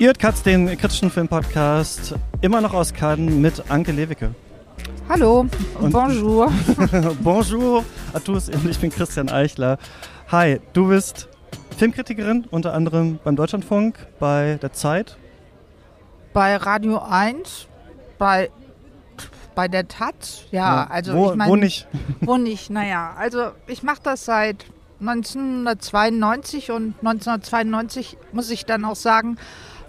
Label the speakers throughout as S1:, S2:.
S1: Ihr hört Katz, den kritischen Filmpodcast, immer noch aus Cannes mit Anke Lewicke.
S2: Hallo und bonjour.
S1: bonjour à tous, ich bin Christian Eichler. Hi, du bist Filmkritikerin, unter anderem beim Deutschlandfunk, bei der Zeit.
S2: Bei Radio 1, bei, bei der Taz, ja, ja also
S1: wo,
S2: ich meine.
S1: Wo nicht?
S2: Wo nicht, naja, also ich mache das seit 1992 und 1992 muss ich dann auch sagen,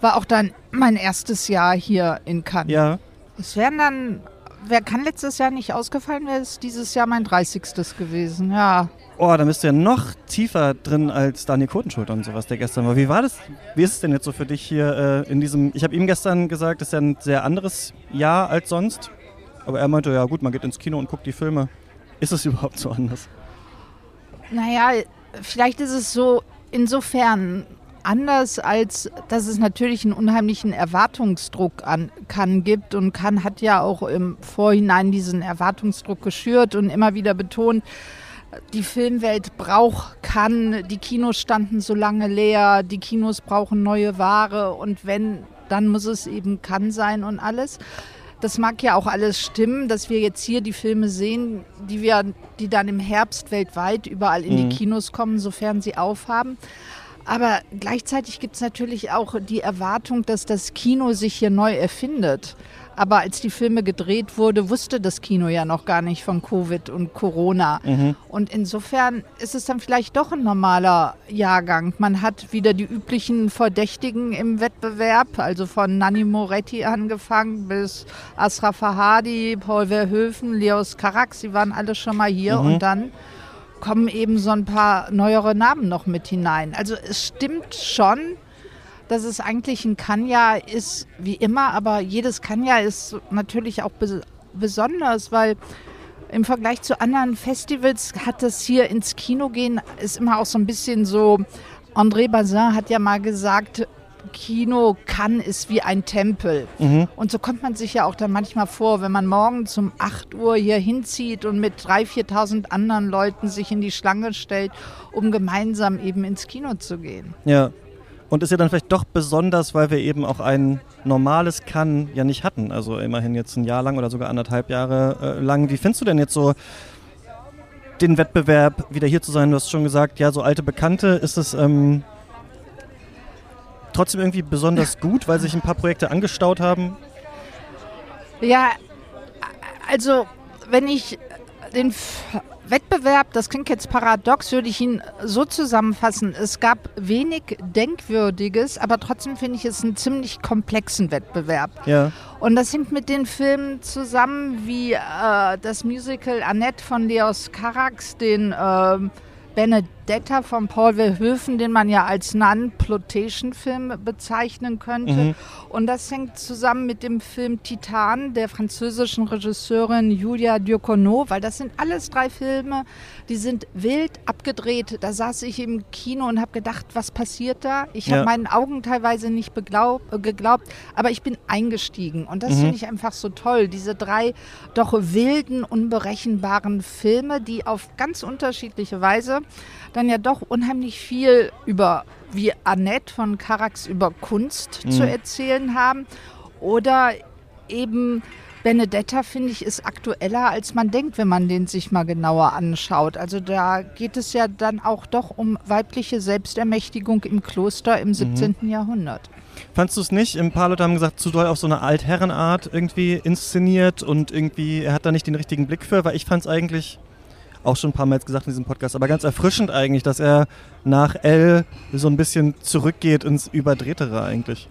S2: war auch dann mein erstes Jahr hier in Cannes.
S1: Ja.
S2: Es wären dann, wer kann letztes Jahr nicht ausgefallen, wäre es dieses Jahr mein 30. gewesen, ja.
S1: Oh, da bist du ja noch tiefer drin als Daniel Kotenschulter und sowas, der gestern war. Wie war das? Wie ist es denn jetzt so für dich hier äh, in diesem, ich habe ihm gestern gesagt, das ist ja ein sehr anderes Jahr als sonst. Aber er meinte, ja gut, man geht ins Kino und guckt die Filme. Ist es überhaupt so anders?
S2: Naja, vielleicht ist es so insofern anders, als dass es natürlich einen unheimlichen Erwartungsdruck an Cannes gibt. Und Cannes hat ja auch im Vorhinein diesen Erwartungsdruck geschürt und immer wieder betont, die Filmwelt braucht Cannes, die Kinos standen so lange leer, die Kinos brauchen neue Ware und wenn, dann muss es eben Cannes sein und alles. Das mag ja auch alles stimmen, dass wir jetzt hier die Filme sehen, die wir, die dann im Herbst weltweit überall in mhm. die Kinos kommen, sofern sie aufhaben. Aber gleichzeitig gibt es natürlich auch die Erwartung, dass das Kino sich hier neu erfindet. Aber als die Filme gedreht wurde, wusste das Kino ja noch gar nicht von Covid und Corona. Mhm. Und insofern ist es dann vielleicht doch ein normaler Jahrgang. Man hat wieder die üblichen Verdächtigen im Wettbewerb, also von Nanni Moretti angefangen bis Asra Fahadi, Paul Verhoeven, Leos Carax, die waren alle schon mal hier. Mhm. Und dann kommen eben so ein paar neuere Namen noch mit hinein. Also es stimmt schon, dass es eigentlich ein Kanja ist, wie immer, aber jedes Kanja ist natürlich auch bes besonders, weil im Vergleich zu anderen Festivals hat das hier ins Kino gehen, ist immer auch so ein bisschen so, André Bazin hat ja mal gesagt, Kino kann ist wie ein Tempel. Mhm. Und so kommt man sich ja auch dann manchmal vor, wenn man morgens um 8 Uhr hier hinzieht und mit 3.000, 4.000 anderen Leuten sich in die Schlange stellt, um gemeinsam eben ins Kino zu gehen.
S1: Ja, und ist ja dann vielleicht doch besonders, weil wir eben auch ein normales Kann ja nicht hatten. Also immerhin jetzt ein Jahr lang oder sogar anderthalb Jahre äh, lang. Wie findest du denn jetzt so den Wettbewerb, wieder hier zu sein? Du hast schon gesagt, ja, so alte Bekannte. Ist es ähm, trotzdem irgendwie besonders gut, weil sich ein paar Projekte angestaut haben?
S2: Ja, also wenn ich den Wettbewerb, das klingt jetzt paradox, würde ich ihn so zusammenfassen. Es gab wenig Denkwürdiges, aber trotzdem finde ich es einen ziemlich komplexen Wettbewerb.
S1: Ja.
S2: Und das hängt mit den Filmen zusammen wie äh, das Musical Annette von Leos Carax, den äh, Benedetta von Paul Verhoeven, den man ja als Non-Plotation-Film bezeichnen könnte. Mhm. Und das hängt zusammen mit dem Film Titan der französischen Regisseurin Julia Ducournau, weil das sind alles drei Filme, die sind wild abgedreht. Da saß ich im Kino und habe gedacht, was passiert da? Ich ja. habe meinen Augen teilweise nicht beglaub, äh, geglaubt, aber ich bin eingestiegen. Und das mhm. finde ich einfach so toll. Diese drei doch wilden, unberechenbaren Filme, die auf ganz unterschiedliche Weise dann ja doch unheimlich viel über, wie Annette von Carax, über Kunst mhm. zu erzählen haben. Oder eben Benedetta, finde ich, ist aktueller, als man denkt, wenn man den sich mal genauer anschaut. Also da geht es ja dann auch doch um weibliche Selbstermächtigung im Kloster im 17. Mhm. Jahrhundert.
S1: Fandst du es nicht? Ein paar Leute haben gesagt, zu doll auf so eine Altherrenart irgendwie inszeniert und irgendwie, er hat da nicht den richtigen Blick für, weil ich fand es eigentlich auch schon ein paar Mal jetzt gesagt in diesem Podcast, aber ganz erfrischend eigentlich, dass er nach L so ein bisschen zurückgeht ins Überdrehtere eigentlich.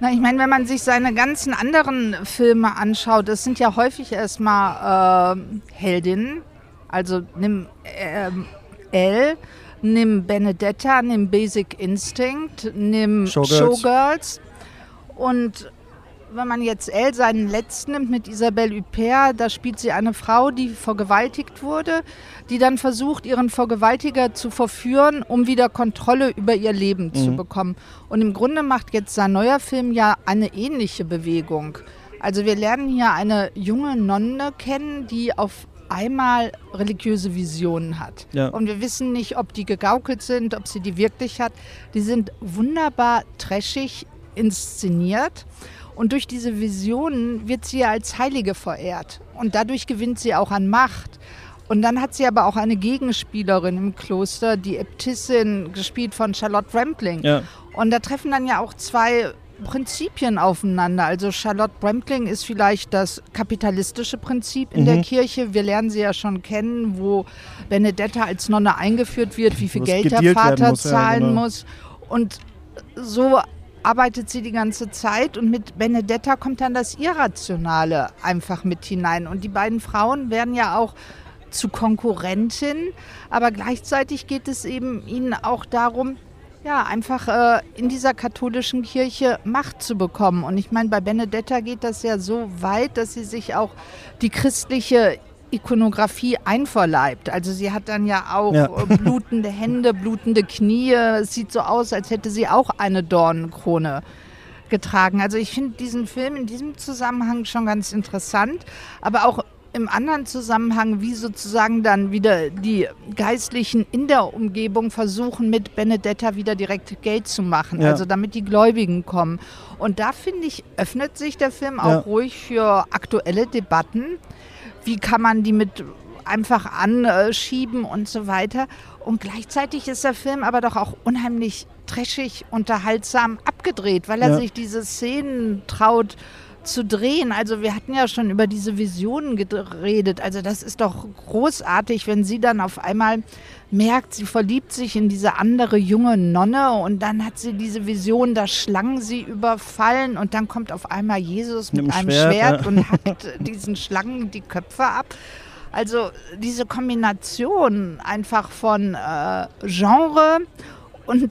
S2: Na, ich meine, wenn man sich seine ganzen anderen Filme anschaut, das sind ja häufig erstmal äh, Heldinnen. Also nimm äh, L, nimm Benedetta, nimm Basic Instinct, nimm Showgirls. Showgirls. Und wenn man jetzt Elle seinen letzten nimmt mit Isabelle Huppert, da spielt sie eine Frau, die vergewaltigt wurde, die dann versucht, ihren Vergewaltiger zu verführen, um wieder Kontrolle über ihr Leben mhm. zu bekommen. Und im Grunde macht jetzt sein neuer Film ja eine ähnliche Bewegung. Also wir lernen hier eine junge Nonne kennen, die auf einmal religiöse Visionen hat. Ja. Und wir wissen nicht, ob die gegaukelt sind, ob sie die wirklich hat. Die sind wunderbar trashig, inszeniert. Und durch diese Visionen wird sie ja als Heilige verehrt. Und dadurch gewinnt sie auch an Macht. Und dann hat sie aber auch eine Gegenspielerin im Kloster, die Äbtissin, gespielt von Charlotte Rampling. Ja. Und da treffen dann ja auch zwei Prinzipien aufeinander. Also Charlotte Brempling ist vielleicht das kapitalistische Prinzip in mhm. der Kirche. Wir lernen sie ja schon kennen, wo Benedetta als Nonne eingeführt wird, wie viel Geld der Vater muss, zahlen ja, genau. muss. Und so arbeitet sie die ganze Zeit und mit Benedetta kommt dann das Irrationale einfach mit hinein. Und die beiden Frauen werden ja auch zu Konkurrentinnen, aber gleichzeitig geht es eben ihnen auch darum, ja, einfach äh, in dieser katholischen Kirche Macht zu bekommen. Und ich meine, bei Benedetta geht das ja so weit, dass sie sich auch die christliche Ikonografie einverleibt. Also sie hat dann ja auch ja. Äh, blutende Hände, blutende Knie. Es sieht so aus, als hätte sie auch eine Dornenkrone getragen. Also ich finde diesen Film in diesem Zusammenhang schon ganz interessant, aber auch im anderen Zusammenhang, wie sozusagen dann wieder die Geistlichen in der Umgebung versuchen, mit Benedetta wieder direkt Geld zu machen, ja. also damit die Gläubigen kommen. Und da finde ich, öffnet sich der Film auch ja. ruhig für aktuelle Debatten. Wie kann man die mit einfach anschieben und so weiter. Und gleichzeitig ist der Film aber doch auch unheimlich trashig, unterhaltsam abgedreht, weil er ja. sich diese Szenen traut, zu drehen. Also wir hatten ja schon über diese Visionen geredet. Also das ist doch großartig, wenn sie dann auf einmal merkt, sie verliebt sich in diese andere junge Nonne und dann hat sie diese Vision, da Schlangen sie überfallen und dann kommt auf einmal Jesus mit, mit einem Schwert, Schwert ja. und hackt diesen Schlangen die Köpfe ab. Also diese Kombination einfach von äh, Genre und äh,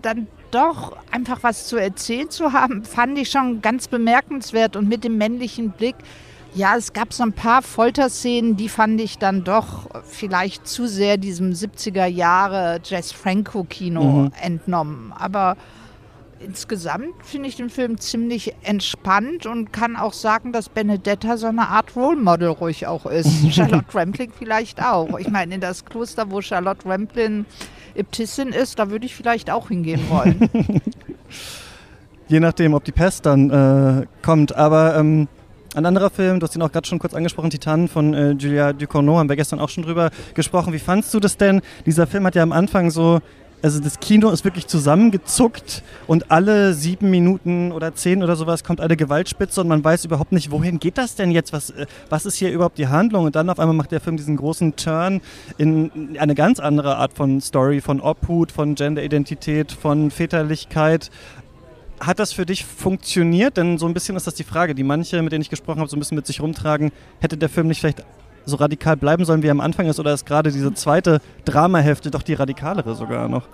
S2: dann doch einfach was zu erzählen zu haben, fand ich schon ganz bemerkenswert. Und mit dem männlichen Blick, ja, es gab so ein paar Folterszenen, die fand ich dann doch vielleicht zu sehr diesem 70er Jahre Jazz Franco Kino mhm. entnommen. Aber insgesamt finde ich den Film ziemlich entspannt und kann auch sagen, dass Benedetta so eine Art Role Model ruhig auch ist. Charlotte Rampling vielleicht auch. Ich meine, in das Kloster, wo Charlotte Rampling Äbtissin ist, da würde ich vielleicht auch hingehen wollen.
S1: Je nachdem, ob die Pest dann äh, kommt. Aber ähm, ein anderer Film, du hast ihn auch gerade schon kurz angesprochen, Titan von äh, Julia Ducournau, haben wir gestern auch schon drüber gesprochen. Wie fandst du das denn? Dieser Film hat ja am Anfang so also das Kino ist wirklich zusammengezuckt und alle sieben Minuten oder zehn oder sowas kommt eine Gewaltspitze und man weiß überhaupt nicht, wohin geht das denn jetzt? Was, äh, was ist hier überhaupt die Handlung? Und dann auf einmal macht der Film diesen großen Turn in eine ganz andere Art von Story, von Obhut, von Genderidentität, von Väterlichkeit. Hat das für dich funktioniert? Denn so ein bisschen ist das die Frage, die manche, mit denen ich gesprochen habe, so ein bisschen mit sich rumtragen. Hätte der Film nicht vielleicht so radikal bleiben sollen, wie er am Anfang ist, oder ist gerade diese zweite Dramahälfte doch die radikalere sogar noch?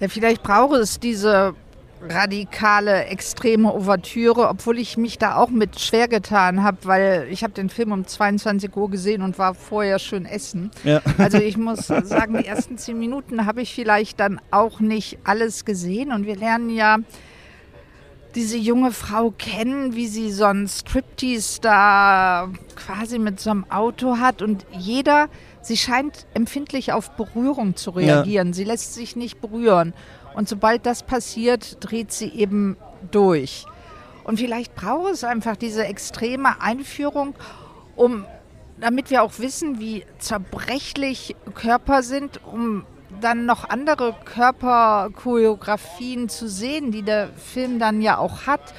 S2: Ja, vielleicht brauche es diese radikale, extreme Ouvertüre, obwohl ich mich da auch mit schwer getan habe, weil ich habe den Film um 22 Uhr gesehen und war vorher schön essen. Ja. Also ich muss sagen, die ersten zehn Minuten habe ich vielleicht dann auch nicht alles gesehen und wir lernen ja diese junge Frau kennen, wie sie so einen Striptease da quasi mit so einem Auto hat und jeder, sie scheint empfindlich auf Berührung zu reagieren. Ja. Sie lässt sich nicht berühren. Und sobald das passiert, dreht sie eben durch. Und vielleicht braucht es einfach diese extreme Einführung, um, damit wir auch wissen, wie zerbrechlich Körper sind, um dann noch andere Körperchoreografien zu sehen, die der Film dann ja auch hat.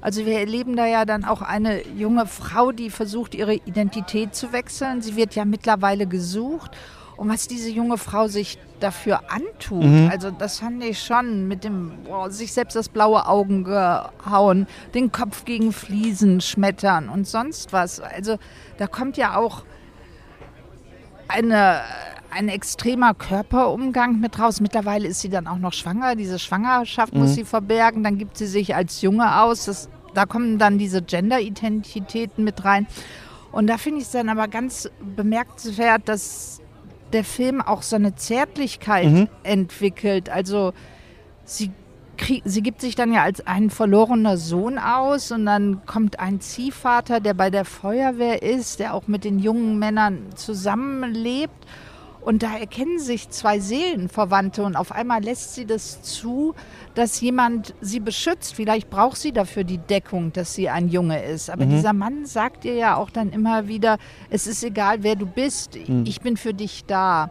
S2: Also wir erleben da ja dann auch eine junge Frau, die versucht, ihre Identität zu wechseln. Sie wird ja mittlerweile gesucht. Und was diese junge Frau sich dafür antut, mhm. also das fand ich schon mit dem boah, sich selbst das blaue Augen gehauen, den Kopf gegen Fliesen schmettern und sonst was. Also da kommt ja auch eine ein extremer Körperumgang mit raus. Mittlerweile ist sie dann auch noch schwanger. Diese Schwangerschaft mhm. muss sie verbergen. Dann gibt sie sich als Junge aus. Das, da kommen dann diese Gender-Identitäten mit rein. Und da finde ich es dann aber ganz bemerkenswert, dass der Film auch so eine Zärtlichkeit mhm. entwickelt. Also sie, sie gibt sich dann ja als ein verlorener Sohn aus und dann kommt ein Ziehvater, der bei der Feuerwehr ist, der auch mit den jungen Männern zusammenlebt Und da erkennen sich zwei Seelenverwandte und auf einmal lässt sie das zu, dass jemand sie beschützt. Vielleicht braucht sie dafür die Deckung, dass sie ein Junge ist. Aber mhm. dieser Mann sagt ihr ja auch dann immer wieder, es ist egal, wer du bist, mhm. ich bin für dich da.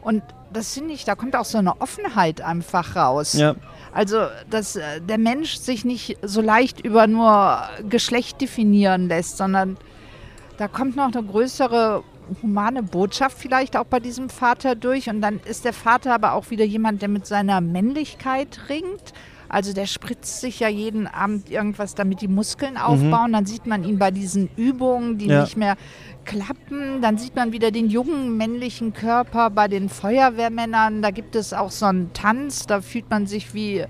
S2: Und das finde ich, da kommt auch so eine Offenheit einfach raus. Ja. Also, dass äh, der Mensch sich nicht so leicht über nur Geschlecht definieren lässt, sondern da kommt noch eine größere humane Botschaft vielleicht auch bei diesem Vater durch. Und dann ist der Vater aber auch wieder jemand, der mit seiner Männlichkeit ringt. Also der spritzt sich ja jeden Abend irgendwas, damit die Muskeln mhm. aufbauen. Mhm. Dann sieht man ihn bei diesen Übungen, die ja. nicht mehr klappen. Dann sieht man wieder den jungen männlichen Körper bei den Feuerwehrmännern. Da gibt es auch so einen Tanz, da fühlt man sich wie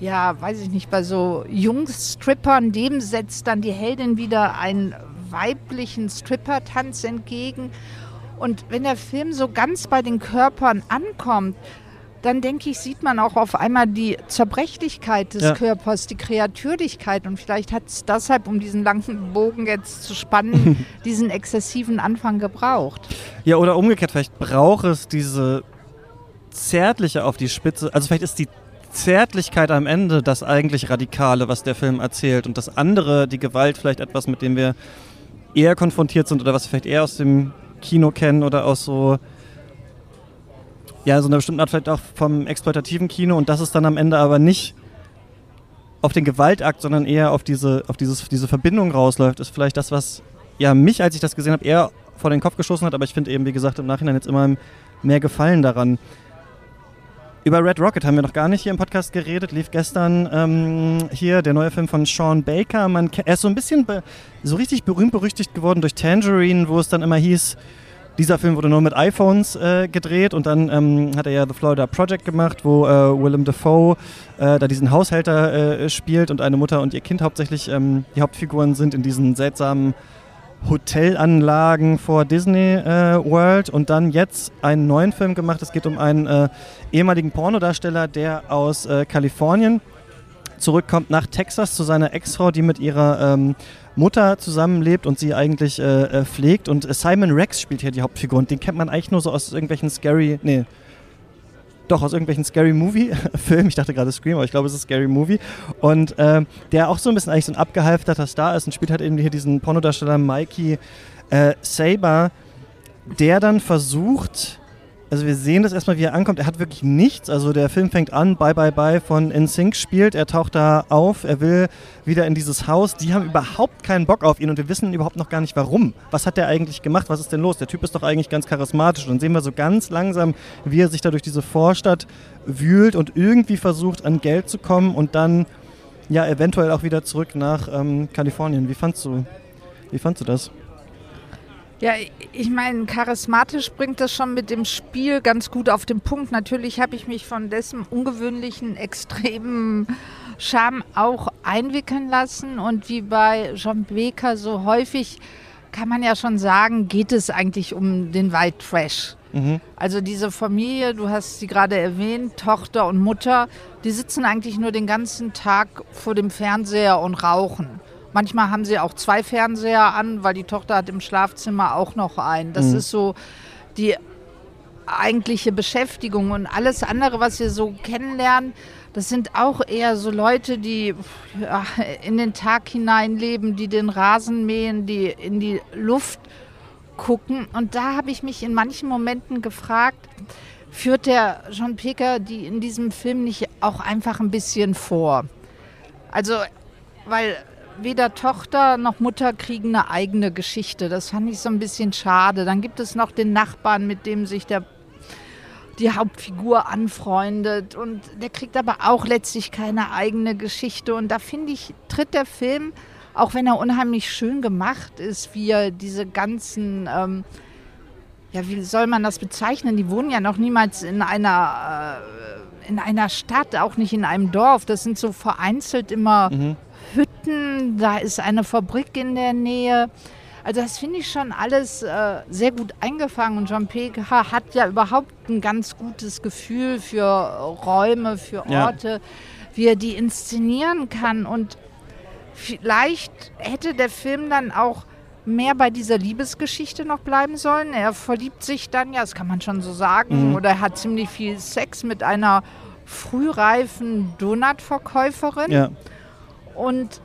S2: ja, weiß ich nicht, bei so Jungstrippern, dem setzt dann die Heldin wieder ein weiblichen Stripper-Tanz entgegen. Und wenn der Film so ganz bei den Körpern ankommt, dann denke ich, sieht man auch auf einmal die Zerbrechlichkeit des ja. Körpers, die Kreatürlichkeit. Und vielleicht hat es deshalb, um diesen langen Bogen jetzt zu spannen, diesen exzessiven Anfang gebraucht.
S1: Ja, oder umgekehrt, vielleicht braucht es diese zärtliche auf die Spitze. Also vielleicht ist die Zärtlichkeit am Ende das eigentlich Radikale, was der Film erzählt. Und das andere, die Gewalt, vielleicht etwas, mit dem wir eher konfrontiert sind oder was wir vielleicht eher aus dem Kino kennen oder aus so, ja, so einer bestimmten Art vielleicht auch vom exploitativen Kino und das ist dann am Ende aber nicht auf den Gewaltakt, sondern eher auf diese, auf dieses, diese Verbindung rausläuft, ist vielleicht das, was ja mich, als ich das gesehen habe, eher vor den Kopf geschossen hat, aber ich finde eben, wie gesagt, im Nachhinein jetzt immer mehr Gefallen daran. Über Red Rocket haben wir noch gar nicht hier im Podcast geredet. Lief gestern ähm, hier der neue Film von Sean Baker. Man, er ist so ein bisschen so richtig berühmt berüchtigt geworden durch Tangerine, wo es dann immer hieß, dieser Film wurde nur mit iPhones äh, gedreht und dann ähm, hat er ja The Florida Project gemacht, wo äh, Willem Dafoe äh, da diesen Haushälter äh, spielt und eine Mutter und ihr Kind hauptsächlich ähm, die Hauptfiguren sind in diesen seltsamen Hotelanlagen vor Disney äh, World und dann jetzt einen neuen Film gemacht. Es geht um einen äh, ehemaligen Pornodarsteller, der aus äh, Kalifornien zurückkommt nach Texas zu seiner Ex-Frau, die mit ihrer ähm, Mutter zusammenlebt und sie eigentlich äh, äh, pflegt. Und Simon Rex spielt hier die Hauptfigur und den kennt man eigentlich nur so aus irgendwelchen Scary, nee, doch aus irgendwelchen Scary Movie-Filmen. Ich dachte gerade Scream, aber ich glaube, es ist Scary Movie. Und äh, der auch so ein bisschen eigentlich so ein abgehalfterter Star ist und spielt halt eben hier diesen Pornodarsteller Mikey äh, Saber, der dann versucht, also wir sehen das erstmal, wie er ankommt. Er hat wirklich nichts. Also der Film fängt an, Bye Bye Bye von NSYNC spielt. Er taucht da auf, er will wieder in dieses Haus. Die haben überhaupt keinen Bock auf ihn und wir wissen überhaupt noch gar nicht warum. Was hat der eigentlich gemacht? Was ist denn los? Der Typ ist doch eigentlich ganz charismatisch. Und dann sehen wir so ganz langsam, wie er sich da durch diese Vorstadt wühlt und irgendwie versucht, an Geld zu kommen und dann ja eventuell auch wieder zurück nach ähm, Kalifornien. Wie fandst du, wie fandst du das?
S2: Ja, ich meine, charismatisch bringt das schon mit dem Spiel ganz gut auf den Punkt. Natürlich habe ich mich von dessen ungewöhnlichen, extremen Charme auch einwickeln lassen. Und wie bei John Baker so häufig kann man ja schon sagen, geht es eigentlich um den White Trash. Mhm. Also diese Familie, du hast sie gerade erwähnt, Tochter und Mutter, die sitzen eigentlich nur den ganzen Tag vor dem Fernseher und rauchen. Manchmal haben sie auch zwei Fernseher an, weil die Tochter hat im Schlafzimmer auch noch einen. Das mhm. ist so die eigentliche Beschäftigung und alles andere, was wir so kennenlernen, das sind auch eher so Leute, die in den Tag hinein leben, die den Rasen mähen, die in die Luft gucken. Und da habe ich mich in manchen Momenten gefragt, führt der John Picker die in diesem Film nicht auch einfach ein bisschen vor? Also, weil weder Tochter noch Mutter kriegen eine eigene Geschichte. Das fand ich so ein bisschen schade. Dann gibt es noch den Nachbarn, mit dem sich der die Hauptfigur anfreundet und der kriegt aber auch letztlich keine eigene Geschichte und da finde ich tritt der Film auch wenn er unheimlich schön gemacht ist, wie er diese ganzen ähm, ja, wie soll man das bezeichnen? Die wohnen ja noch niemals in einer, äh, in einer Stadt, auch nicht in einem Dorf. Das sind so vereinzelt immer mhm. Hütten, da ist eine Fabrik in der Nähe. Also das finde ich schon alles äh, sehr gut eingefangen und John Pekka hat ja überhaupt ein ganz gutes Gefühl für Räume, für Orte, ja. wie er die inszenieren kann und vielleicht hätte der Film dann auch mehr bei dieser Liebesgeschichte noch bleiben sollen. Er verliebt sich dann, ja, das kann man schon so sagen,
S1: Mhm.
S2: oder er hat ziemlich viel Sex mit einer frühreifen Donutverkäuferin.
S1: Ja.
S2: Und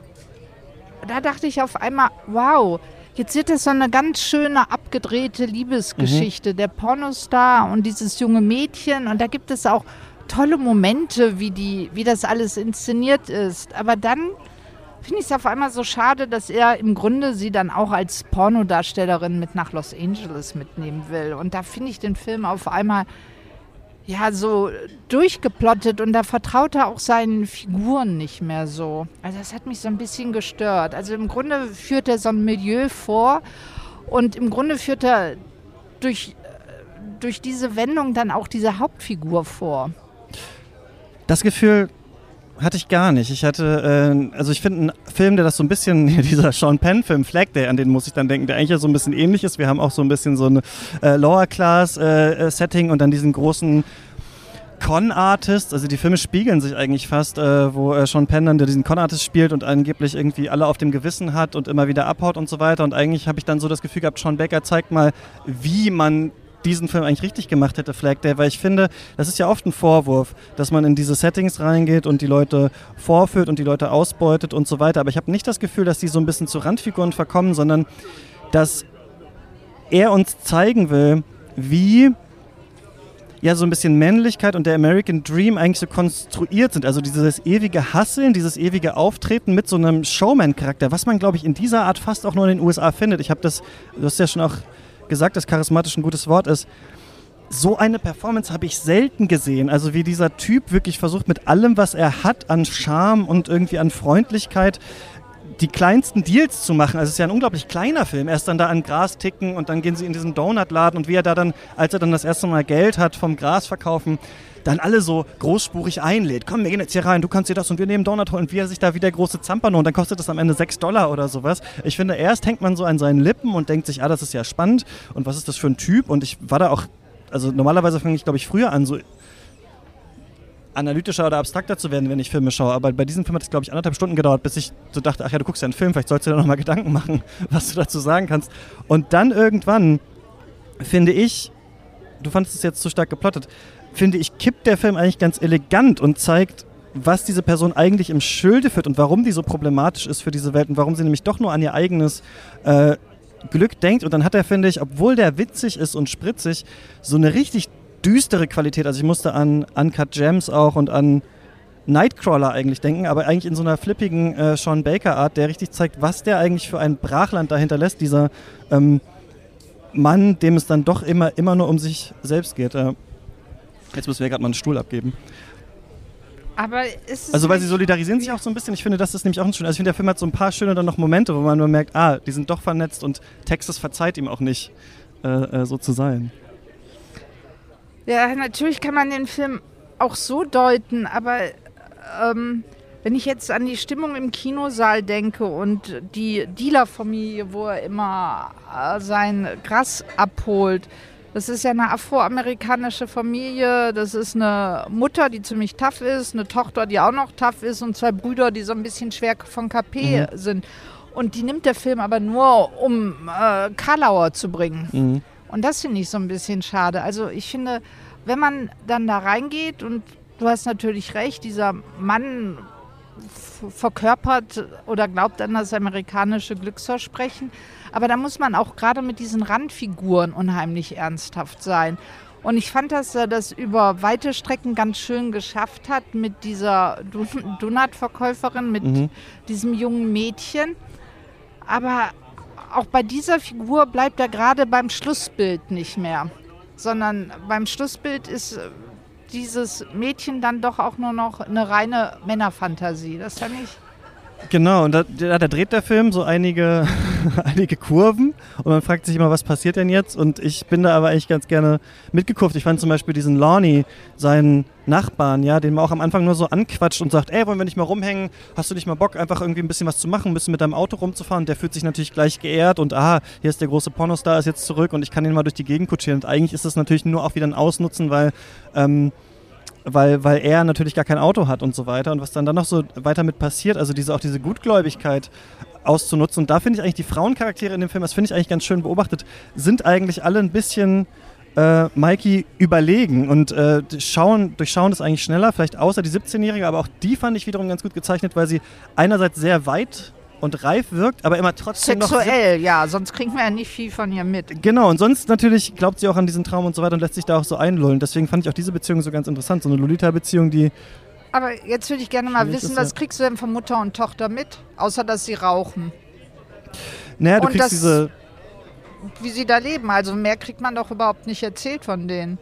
S2: da dachte ich auf einmal, wow, jetzt wird das so eine ganz schöne abgedrehte Liebesgeschichte. Der Pornostar und dieses junge Mädchen. Und da gibt es auch tolle Momente, wie, die, wie das alles inszeniert ist. Aber dann finde ich es auf einmal so schade, dass er im Grunde sie dann auch als Pornodarstellerin mit nach Los Angeles mitnehmen will. Und da finde ich den Film auf einmal ja so durchgeplottet und da vertraut er auch seinen Figuren nicht mehr so. Also das hat mich so ein bisschen gestört. Also im Grunde führt er so ein Milieu vor und im Grunde führt er durch, äh, durch diese Wendung dann auch diese Hauptfigur vor.
S1: Das Gefühl hatte ich gar nicht. Ich hatte, äh, also ich finde einen Film, der das so ein bisschen, dieser Sean Penn-Film Flag Day, an den muss ich dann denken, der eigentlich ja so ein bisschen ähnlich ist. Wir haben auch so ein bisschen so ein äh, Lower-Class-Setting äh, und dann diesen großen Con-Artist, also die Filme spiegeln sich eigentlich fast, äh, wo äh, Sean Penn dann diesen Con-Artist spielt und angeblich irgendwie alle auf dem Gewissen hat und immer wieder abhaut und so weiter. Und eigentlich habe ich dann so das Gefühl gehabt, Sean Baker zeigt mal, wie man diesen Film eigentlich richtig gemacht hätte, Flag Day, weil ich finde, das ist ja oft ein Vorwurf, dass man in diese Settings reingeht und die Leute vorführt und die Leute ausbeutet und so weiter. Aber ich habe nicht das Gefühl, dass die so ein bisschen zu Randfiguren verkommen, sondern dass er uns zeigen will, wie ja so ein bisschen Männlichkeit und der American Dream eigentlich so konstruiert sind. Also dieses ewige Hasseln, dieses ewige Auftreten mit so einem Showman-Charakter, was man, glaube ich, in dieser Art fast auch nur in den USA findet. Ich habe das, du hast ja schon auch gesagt, dass charismatisch ein gutes Wort ist. So eine Performance habe ich selten gesehen. Also wie dieser Typ wirklich versucht, mit allem, was er hat, an Charme und irgendwie an Freundlichkeit, die kleinsten Deals zu machen. Also es ist ja ein unglaublich kleiner Film. Erst dann da an Gras ticken und dann gehen sie in diesen Donutladen und wie er da dann, als er dann das erste Mal Geld hat vom Gras verkaufen, dann alle so großspurig einlädt. Komm, wir gehen jetzt hier rein, du kannst dir das und wir nehmen Donut. Und wie er sich da wie der große Zampano und dann kostet das am Ende 6 Dollar oder sowas. Ich finde, erst hängt man so an seinen Lippen und denkt sich, ah, das ist ja spannend und was ist das für ein Typ? Und ich war da auch, also normalerweise fange ich, glaube ich, früher an, so analytischer oder abstrakter zu werden, wenn ich Filme schaue. Aber bei diesem Film hat es, glaube ich, anderthalb Stunden gedauert, bis ich so dachte, ach ja, du guckst ja einen Film, vielleicht sollst du dir noch mal Gedanken machen, was du dazu sagen kannst. Und dann irgendwann, finde ich, du fandest es jetzt zu stark geplottet, finde ich, kippt der Film eigentlich ganz elegant und zeigt, was diese Person eigentlich im Schilde führt und warum die so problematisch ist für diese Welt und warum sie nämlich doch nur an ihr eigenes äh, Glück denkt. Und dann hat er, finde ich, obwohl der witzig ist und spritzig, so eine richtig düstere Qualität. Also ich musste an Uncut Gems auch und an Nightcrawler eigentlich denken, aber eigentlich in so einer flippigen äh, Sean Baker Art, der richtig zeigt, was der eigentlich für ein Brachland dahinter lässt, dieser ähm, Mann, dem es dann doch immer, immer nur um sich selbst geht. Äh, jetzt müssen wir gerade mal einen Stuhl abgeben.
S2: Aber ist
S1: Also weil sie solidarisieren sich auch so ein bisschen. Ich finde, das ist nämlich auch ein schön. Also ich finde, der Film hat so ein paar schöne dann noch Momente, wo man nur merkt, ah, die sind doch vernetzt und Texas verzeiht ihm auch nicht, äh, äh, so zu sein.
S2: Ja, natürlich kann man den Film auch so deuten, aber ähm, wenn ich jetzt an die Stimmung im Kinosaal denke und die Dealerfamilie, wo er immer äh, sein Gras abholt, das ist ja eine afroamerikanische Familie, das ist eine Mutter, die ziemlich tough ist, eine Tochter, die auch noch tough ist und zwei Brüder, die so ein bisschen schwer von KP sind. Und die nimmt der Film aber nur, um äh, Karlauer zu bringen.
S1: Mhm.
S2: Und das finde ich so ein bisschen schade. Also ich finde, wenn man dann da reingeht und du hast natürlich recht, dieser Mann verkörpert oder glaubt an das amerikanische Glücksversprechen, aber da muss man auch gerade mit diesen Randfiguren unheimlich ernsthaft sein. Und ich fand, dass er das über weite Strecken ganz schön geschafft hat mit dieser Donut-Verkäuferin, mit
S1: Mhm.
S2: diesem jungen Mädchen. Aber auch bei dieser Figur bleibt er gerade beim Schlussbild nicht mehr, sondern beim Schlussbild ist äh, dieses Mädchen dann doch auch nur noch eine reine Männerfantasie. Das fand ich.
S1: Genau, und da, da, da dreht der Film so einige, einige Kurven und man fragt sich immer, was passiert denn jetzt? Und ich bin da aber eigentlich ganz gerne mitgekurft. Ich fand zum Beispiel diesen Lonnie, seinen Nachbarn, ja, den man auch am Anfang nur so anquatscht und sagt, ey, wollen wir nicht mal rumhängen? Hast du nicht mal Bock, einfach irgendwie ein bisschen was zu machen, ein bisschen mit deinem Auto rumzufahren? Und der fühlt sich natürlich gleich geehrt und ah, hier ist der große Pornostar, ist jetzt zurück und ich kann ihn mal durch die Gegend kutschieren. Und eigentlich ist das natürlich nur auch wieder ein Ausnutzen, weil ähm, weil, weil er natürlich gar kein Auto hat und so weiter und was dann, dann noch so weiter mit passiert, also diese, auch diese Gutgläubigkeit auszunutzen. Und da finde ich eigentlich die Frauencharaktere in dem Film, das finde ich eigentlich ganz schön beobachtet, sind eigentlich alle ein bisschen äh, Mikey überlegen und äh, schauen, durchschauen das eigentlich schneller, vielleicht außer die 17-Jährige, aber auch die fand ich wiederum ganz gut gezeichnet, weil sie einerseits sehr weit und reif wirkt, aber immer trotzdem
S2: Sexuell, noch ja, sonst kriegen wir ja nicht viel von ihr mit.
S1: Genau, und sonst natürlich glaubt sie auch an diesen Traum und so weiter und lässt sich da auch so einlullen. Deswegen fand ich auch diese Beziehung so ganz interessant, so eine Lolita-Beziehung, die...
S2: Aber jetzt würde ich gerne mal wissen, was kriegst du denn von Mutter und Tochter mit, außer dass sie rauchen?
S1: Naja, du und kriegst diese...
S2: Wie sie da leben, also mehr kriegt man doch überhaupt nicht erzählt von denen.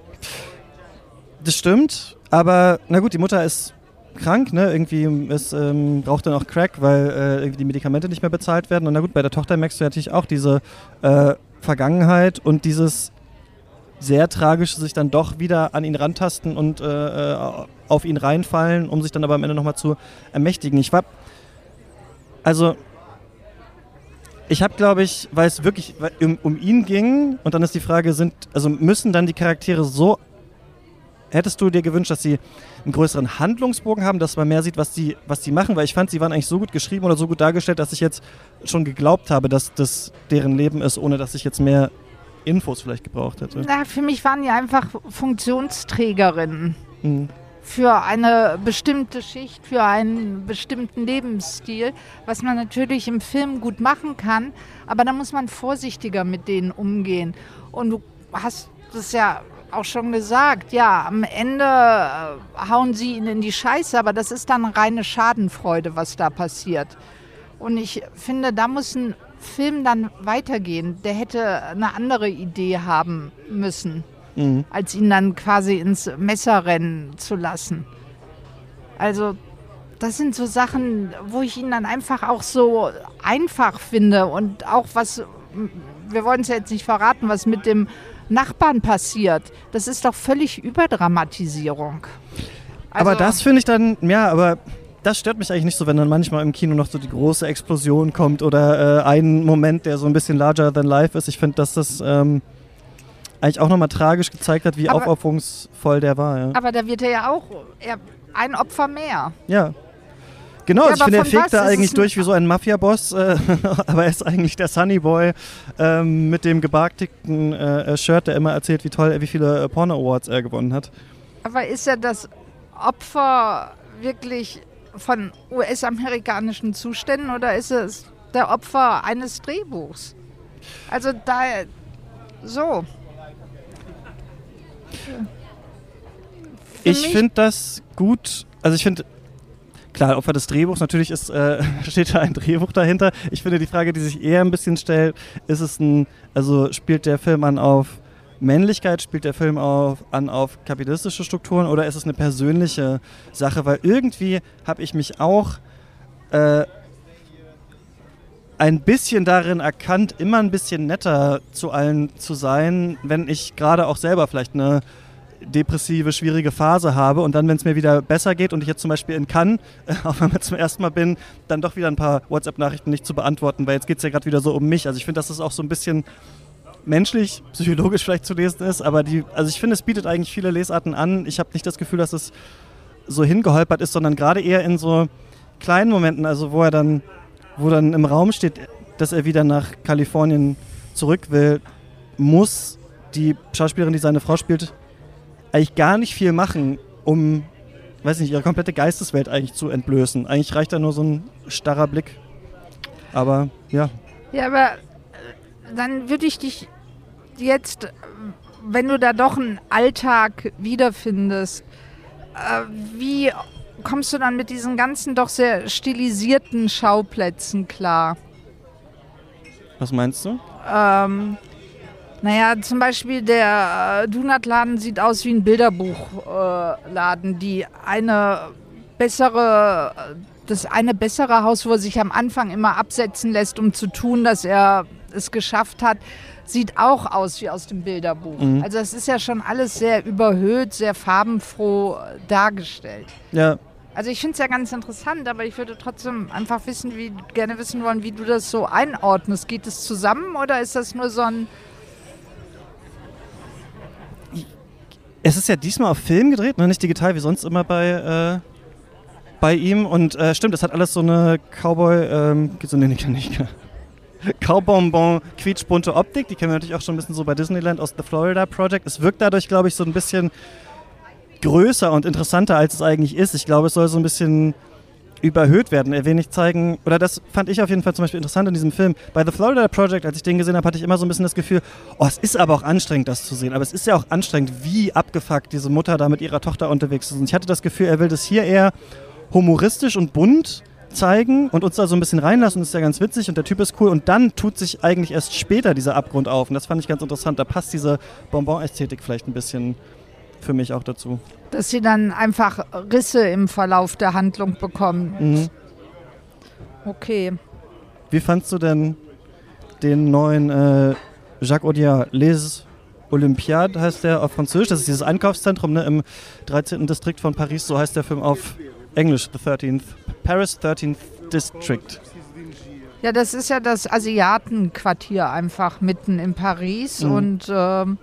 S1: Das stimmt, aber na gut, die Mutter ist krank, ne? Irgendwie ist, ähm, raucht dann auch Crack, weil äh, die Medikamente nicht mehr bezahlt werden. Und na gut, bei der Tochter merkst du natürlich auch diese äh, Vergangenheit und dieses sehr tragische sich dann doch wieder an ihn rantasten und äh, äh auf ihn reinfallen, um sich dann aber am Ende nochmal zu ermächtigen. Ich war, also ich habe, glaube ich, weil es wirklich um, um, ihn ging und dann ist die Frage, sind, also müssen dann die Charaktere so hättest du dir gewünscht, dass sie einen größeren Handlungsbogen haben, dass man mehr sieht, was die, was die machen? Weil ich fand, sie waren eigentlich so gut geschrieben oder so gut dargestellt, dass ich jetzt schon geglaubt habe, dass das deren Leben ist, ohne dass ich jetzt mehr Infos vielleicht gebraucht hätte.
S2: Na, für mich waren die einfach Funktionsträgerinnen. Mhm. Für eine bestimmte Schicht, für einen bestimmten Lebensstil, was man natürlich im Film gut machen kann, aber da muss man vorsichtiger mit denen umgehen. Und du hast das ja auch schon gesagt, ja, am Ende äh, hauen sie ihn in die Scheiße, aber das ist dann reine Schadenfreude, was da passiert. Und ich finde, da muss ein Film dann weitergehen. Der hätte eine andere Idee haben müssen, mhm. als ihn dann quasi ins Messer rennen zu lassen. Also, das sind so Sachen, wo ich ihn dann einfach auch so einfach finde und auch was, wir wollen es ja jetzt nicht verraten, was mit dem Nachbarn passiert. Das ist doch völlig Überdramatisierung.
S1: Also aber das finde ich dann, ja, aber das stört mich eigentlich nicht so, wenn dann manchmal im Kino noch so die große Explosion kommt oder äh, ein Moment, der so ein bisschen larger than life ist. Ich finde, dass das ähm, eigentlich auch nochmal tragisch gezeigt hat, wie aber, aufopferungsvoll der war. Ja.
S2: Aber da wird er ja auch er, ein Opfer mehr.
S1: Ja. Genau, ja, also ich finde, er fegt da eigentlich durch wie so ein Mafia-Boss, äh, aber er ist eigentlich der Sunny Boy äh, mit dem gebartigten äh, Shirt, der immer erzählt, wie toll, wie viele äh, Porno-Awards er gewonnen hat.
S2: Aber ist er das Opfer wirklich von US-amerikanischen Zuständen oder ist es der Opfer eines Drehbuchs? Also da so.
S1: Für ich finde das gut. Also ich finde Klar, Opfer des Drehbuchs, natürlich ist, äh, steht da ein Drehbuch dahinter. Ich finde, die Frage, die sich eher ein bisschen stellt, ist es ein, also spielt der Film an auf Männlichkeit, spielt der Film auf, an auf kapitalistische Strukturen oder ist es eine persönliche Sache? Weil irgendwie habe ich mich auch äh, ein bisschen darin erkannt, immer ein bisschen netter zu allen zu sein, wenn ich gerade auch selber vielleicht eine depressive, schwierige Phase habe und dann, wenn es mir wieder besser geht und ich jetzt zum Beispiel in Cannes, auch wenn ich zum ersten Mal bin, dann doch wieder ein paar WhatsApp-Nachrichten nicht zu beantworten, weil jetzt geht es ja gerade wieder so um mich. Also ich finde, dass das auch so ein bisschen menschlich, psychologisch vielleicht zu lesen ist, aber die, also ich finde, es bietet eigentlich viele Lesarten an. Ich habe nicht das Gefühl, dass es so hingeholpert ist, sondern gerade eher in so kleinen Momenten, also wo er dann, wo dann im Raum steht, dass er wieder nach Kalifornien zurück will, muss die Schauspielerin, die seine Frau spielt, eigentlich gar nicht viel machen, um, weiß nicht, ihre komplette Geisteswelt eigentlich zu entblößen. Eigentlich reicht da nur so ein starrer Blick. Aber ja.
S2: Ja, aber äh, dann würde ich dich jetzt, wenn du da doch einen Alltag wiederfindest, äh, wie kommst du dann mit diesen ganzen doch sehr stilisierten Schauplätzen klar?
S1: Was meinst du?
S2: Ähm, naja, zum Beispiel der äh, Dunat-Laden sieht aus wie ein Bilderbuchladen. Äh, die eine bessere, das eine bessere Haus, wo er sich am Anfang immer absetzen lässt, um zu tun, dass er es geschafft hat, sieht auch aus wie aus dem Bilderbuch. Mhm. Also es ist ja schon alles sehr überhöht, sehr farbenfroh dargestellt.
S1: Ja.
S2: Also ich finde es ja ganz interessant, aber ich würde trotzdem einfach wissen, wie gerne wissen wollen, wie du das so einordnest. Geht es zusammen oder ist das nur so ein
S1: es ist ja diesmal auf Film gedreht, ne? nicht digital wie sonst immer bei, äh, bei ihm. Und äh, stimmt, es hat alles so eine Cowboy, ähm, so eine nicht, nicht Cowbonbon quietschbunte Optik. Die kennen wir natürlich auch schon ein bisschen so bei Disneyland aus The Florida Project. Es wirkt dadurch, glaube ich, so ein bisschen größer und interessanter, als es eigentlich ist. Ich glaube, es soll so ein bisschen überhöht werden, er will zeigen, oder das fand ich auf jeden Fall zum Beispiel interessant in diesem Film. Bei The Florida Project, als ich den gesehen habe, hatte ich immer so ein bisschen das Gefühl, oh, es ist aber auch anstrengend, das zu sehen. Aber es ist ja auch anstrengend, wie abgefuckt diese Mutter da mit ihrer Tochter unterwegs ist. Und ich hatte das Gefühl, er will das hier eher humoristisch und bunt zeigen und uns da so ein bisschen reinlassen. Das ist ja ganz witzig und der Typ ist cool. Und dann tut sich eigentlich erst später dieser Abgrund auf. Und das fand ich ganz interessant. Da passt diese Bonbon-Ästhetik vielleicht ein bisschen für mich auch dazu.
S2: Dass sie dann einfach Risse im Verlauf der Handlung bekommen. Mhm. Okay.
S1: Wie fandst du denn den neuen äh, Jacques Audiard Les Olympiades heißt der auf Französisch. Das ist dieses Einkaufszentrum ne, im 13. Distrikt von Paris. So heißt der Film auf Englisch, The 13th. Paris 13th District.
S2: Ja, das ist ja das Asiatenquartier einfach mitten in Paris. Mhm. Und ähm,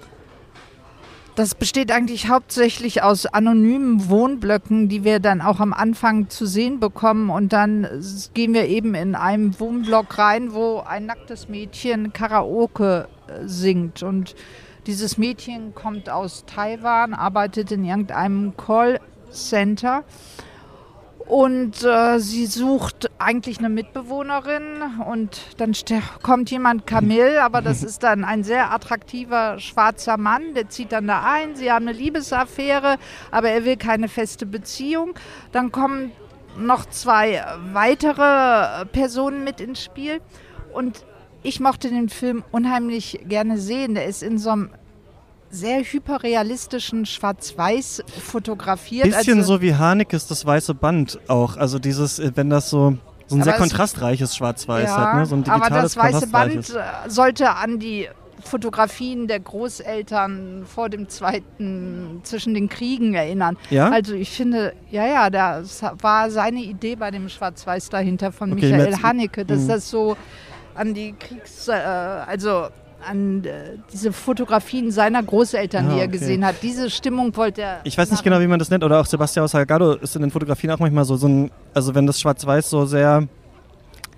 S2: das besteht eigentlich hauptsächlich aus anonymen Wohnblöcken, die wir dann auch am Anfang zu sehen bekommen. Und dann gehen wir eben in einem Wohnblock rein, wo ein nacktes Mädchen Karaoke äh, singt. Und dieses Mädchen kommt aus Taiwan, arbeitet in irgendeinem Callcenter und äh, sie sucht eigentlich eine Mitbewohnerin und dann kommt jemand Camille, aber das ist dann ein sehr attraktiver schwarzer Mann, der zieht dann da ein, sie haben eine Liebesaffäre, aber er will keine feste Beziehung. Dann kommen noch zwei weitere Personen mit ins Spiel und ich mochte den Film unheimlich gerne sehen. Der ist in so einem sehr hyperrealistischen Schwarz-Weiß fotografiert.
S1: Bisschen also so wie Hanekes das weiße Band auch. Also dieses, äh, wenn das so so ein sehr kontrastreiches Schwarz-Weiß ja, hat, ne? so ein
S2: digitales Aber das weiße Band äh, sollte an die Fotografien der Großeltern vor dem Zweiten zwischen den Kriegen erinnern. Ja? Also ich finde, ja, ja, das war seine Idee bei dem Schwarz-Weiß dahinter von okay, Michael Haneke, dass mh. das so an die Kriegs-, äh, also an äh, diese Fotografien seiner Großeltern, ah, die er okay. gesehen hat. Diese Stimmung wollte er.
S1: Ich weiß nicht genau, wie man das nennt, oder auch Sebastião Salgado ist in den Fotografien auch manchmal so, so ein, also wenn das Schwarz-Weiß so sehr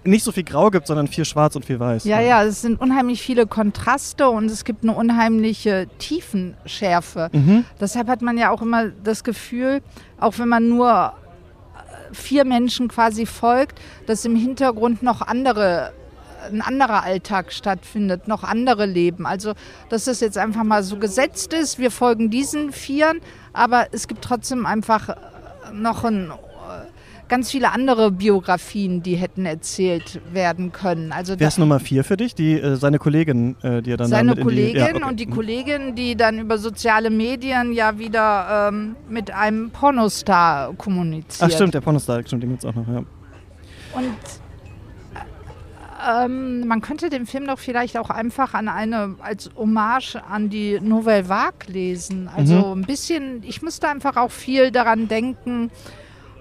S1: nicht so viel Grau gibt, sondern viel Schwarz und viel Weiß.
S2: Ja, ja, es sind unheimlich viele Kontraste und es gibt eine unheimliche Tiefenschärfe. Mhm. Deshalb hat man ja auch immer das Gefühl, auch wenn man nur äh, vier Menschen quasi folgt, dass im Hintergrund noch andere ein anderer Alltag stattfindet, noch andere Leben. Also, dass das jetzt einfach mal so gesetzt ist, wir folgen diesen Vieren, aber es gibt trotzdem einfach noch ein ganz viele andere Biografien, die hätten erzählt werden können. Also
S1: Wer ist Nummer vier für dich? Die, äh, seine Kollegin, äh, die er dann
S2: Seine
S1: da
S2: Kollegin
S1: die,
S2: ja, okay. und die Kollegin, die dann über soziale Medien ja wieder ähm, mit einem Pornostar kommuniziert.
S1: Ach stimmt, der Pornostar, stimmt, den gibt es auch noch, ja.
S2: Und ähm, man könnte den Film doch vielleicht auch einfach an eine, als Hommage an die Nouvelle Vague lesen. Also mhm. ein bisschen, ich musste einfach auch viel daran denken,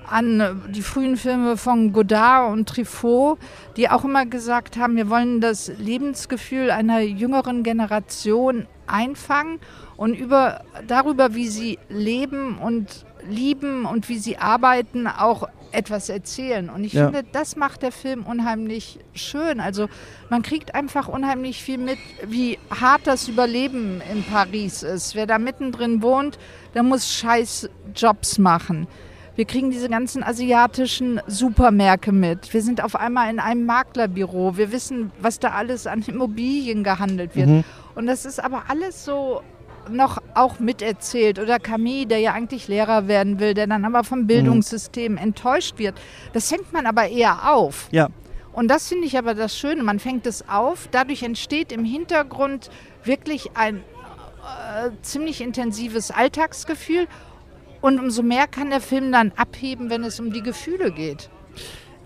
S2: an die frühen Filme von Godard und Truffaut, die auch immer gesagt haben, wir wollen das Lebensgefühl einer jüngeren Generation einfangen und über, darüber, wie sie leben und lieben und wie sie arbeiten, auch etwas erzählen. Und ich ja. finde, das macht der Film unheimlich schön. Also man kriegt einfach unheimlich viel mit, wie hart das Überleben in Paris ist. Wer da mittendrin wohnt, der muss scheiß Jobs machen. Wir kriegen diese ganzen asiatischen Supermärkte mit. Wir sind auf einmal in einem Maklerbüro. Wir wissen, was da alles an Immobilien gehandelt wird. Mhm. Und das ist aber alles so noch auch miterzählt. Oder Camille, der ja eigentlich Lehrer werden will, der dann aber vom. Bildungssystem mhm. enttäuscht wird. Das fängt man aber eher auf.
S1: Ja.
S2: Und das finde ich aber das Schöne. Man fängt es auf. Dadurch entsteht im Hintergrund wirklich ein äh, ziemlich intensives Alltagsgefühl. Und umso mehr kann der Film dann abheben, wenn es um die Gefühle geht.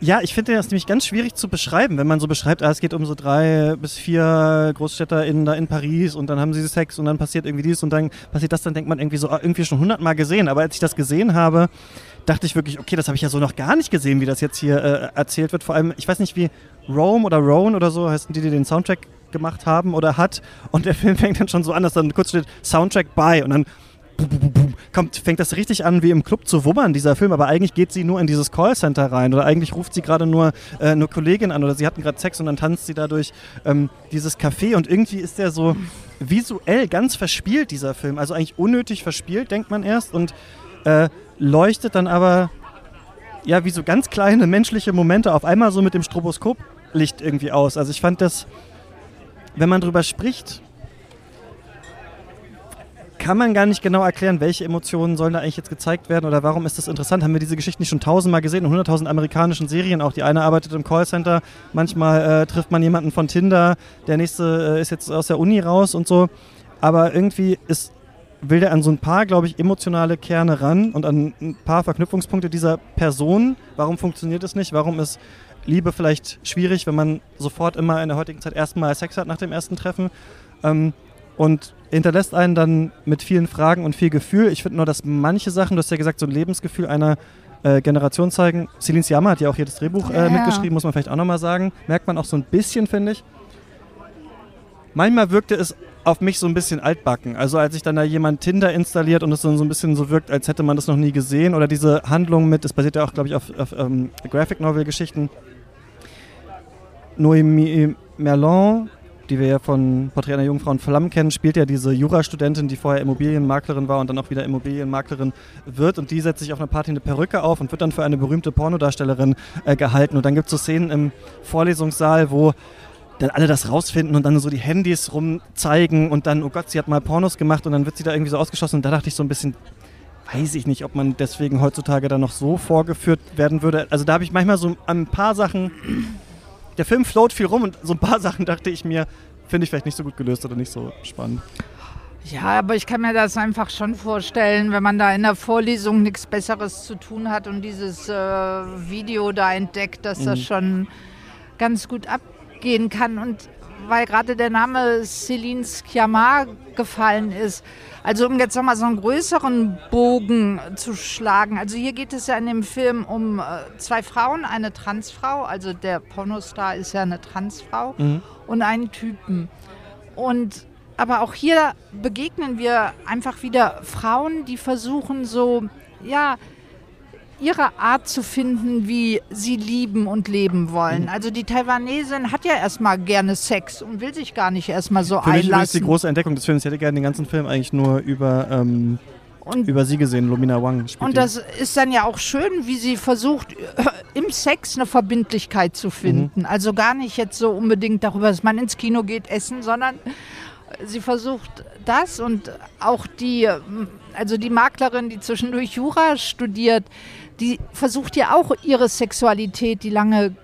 S1: Ja, ich finde das nämlich ganz schwierig zu beschreiben, wenn man so beschreibt, ah, es geht um so drei bis vier Großstädter in, in Paris und dann haben sie Sex und dann passiert irgendwie dies und dann passiert das, dann denkt man irgendwie so, ah, irgendwie schon hundertmal gesehen. Aber als ich das gesehen habe, dachte ich wirklich, okay, das habe ich ja so noch gar nicht gesehen, wie das jetzt hier äh, erzählt wird. Vor allem, ich weiß nicht, wie Rome oder Roan oder so heißen die, die den Soundtrack gemacht haben oder hat. Und der Film fängt dann schon so an, dass dann kurz steht Soundtrack by und dann kommt, fängt das richtig an, wie im Club zu wummern, dieser Film, aber eigentlich geht sie nur in dieses Callcenter rein. Oder eigentlich ruft sie gerade nur äh, eine Kollegin an. Oder sie hatten gerade Sex und dann tanzt sie dadurch ähm, dieses Café. Und irgendwie ist der so visuell ganz verspielt, dieser Film. Also eigentlich unnötig verspielt, denkt man erst. Und äh, leuchtet dann aber ja wie so ganz kleine menschliche Momente auf einmal so mit dem Stroboskoplicht irgendwie aus. Also ich fand das, wenn man drüber spricht, kann man gar nicht genau erklären, welche Emotionen sollen da eigentlich jetzt gezeigt werden oder warum ist das interessant. Haben wir diese Geschichte nicht schon tausendmal gesehen in hunderttausend amerikanischen Serien auch. Die eine arbeitet im Callcenter, manchmal äh, trifft man jemanden von Tinder, der nächste äh, ist jetzt aus der Uni raus und so. Aber irgendwie ist, will der an so ein paar, glaube ich, emotionale Kerne ran und an ein paar Verknüpfungspunkte dieser Person. Warum funktioniert es nicht? Warum ist Liebe vielleicht schwierig, wenn man sofort immer in der heutigen Zeit erstmal Sex hat nach dem ersten Treffen? Ähm, und hinterlässt einen dann mit vielen Fragen und viel Gefühl. Ich finde nur, dass manche Sachen, du hast ja gesagt, so ein Lebensgefühl einer äh, Generation zeigen. Celine Sciamma hat ja auch jedes Drehbuch äh, mitgeschrieben, muss man vielleicht auch nochmal sagen. Merkt man auch so ein bisschen, finde ich. Manchmal wirkte es auf mich so ein bisschen altbacken. Also als sich dann da jemand Tinder installiert und es dann so ein bisschen so wirkt, als hätte man das noch nie gesehen. Oder diese Handlung mit, das basiert ja auch, glaube ich, auf, auf ähm, Graphic Novel Geschichten. Noémie Merlon, die wir ja von Porträt einer jungen Frau in Flammen kennen, spielt ja diese Jurastudentin, die vorher Immobilienmaklerin war und dann auch wieder Immobilienmaklerin wird. Und die setzt sich auf einer Party eine Perücke auf und wird dann für eine berühmte Pornodarstellerin äh, gehalten. Und dann gibt es so Szenen im Vorlesungssaal, wo dann alle das rausfinden und dann so die Handys rumzeigen und dann, oh Gott, sie hat mal Pornos gemacht und dann wird sie da irgendwie so ausgeschossen. Und da dachte ich so ein bisschen, weiß ich nicht, ob man deswegen heutzutage dann noch so vorgeführt werden würde. Also da habe ich manchmal so ein paar Sachen der Film float viel rum und so ein paar Sachen dachte ich mir, finde ich vielleicht nicht so gut gelöst oder nicht so spannend.
S2: Ja, aber ich kann mir das einfach schon vorstellen, wenn man da in der Vorlesung nichts Besseres zu tun hat und dieses äh, Video da entdeckt, dass mhm. das schon ganz gut abgehen kann. Und weil gerade der Name Céline Sciamma gefallen ist, also um jetzt nochmal so einen größeren Bogen zu schlagen. Also hier geht es ja in dem Film um äh, zwei Frauen, eine Transfrau, also der Pornostar ist ja eine Transfrau mhm. und einen Typen. Und aber auch hier begegnen wir einfach wieder Frauen, die versuchen so, ja, ihre Art zu finden, wie sie lieben und leben wollen. Mhm. Also die Taiwanesin hat ja erstmal gerne Sex und will sich gar nicht erstmal so Für einlassen. Mich
S1: ist die große Entdeckung des Films. Ich hätte gerne den ganzen Film eigentlich nur über ähm, und, über sie gesehen, Lumina Wang.
S2: Und das ist dann ja auch schön, wie sie versucht, im Sex eine Verbindlichkeit zu finden. Mhm. Also gar nicht jetzt so unbedingt darüber, dass man ins Kino geht, essen, sondern sie versucht das und auch die, also die Maklerin, die zwischendurch Jura studiert, die versucht ja auch ihre Sexualität, die lange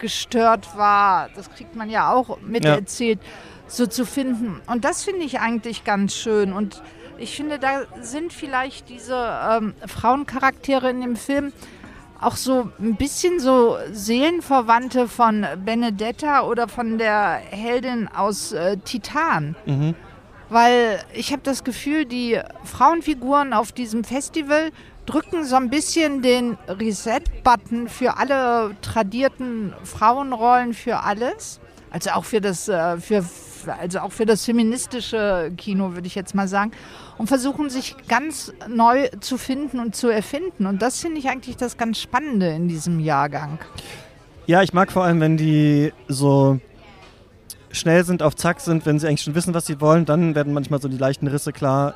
S2: gestört war, das kriegt man ja auch miterzählt, ja. so zu finden. Und das finde ich eigentlich ganz schön. Und ich finde, da sind vielleicht diese ähm, Frauencharaktere in dem Film auch so ein bisschen so Seelenverwandte von Benedetta oder von der Heldin aus äh, Titan. Mhm. Weil ich habe das Gefühl, die Frauenfiguren auf diesem Festival drücken so ein bisschen den Reset-Button für alle tradierten Frauenrollen, für alles. Also auch für das, äh, für, also auch für das feministische Kino, würde ich jetzt mal sagen. Und versuchen sich ganz neu zu finden und zu erfinden. Und das finde ich eigentlich das ganz Spannende in diesem Jahrgang.
S1: Ja, ich mag vor allem, wenn die so schnell sind, auf Zack sind, wenn sie eigentlich schon wissen, was sie wollen, dann werden manchmal so die leichten Risse klar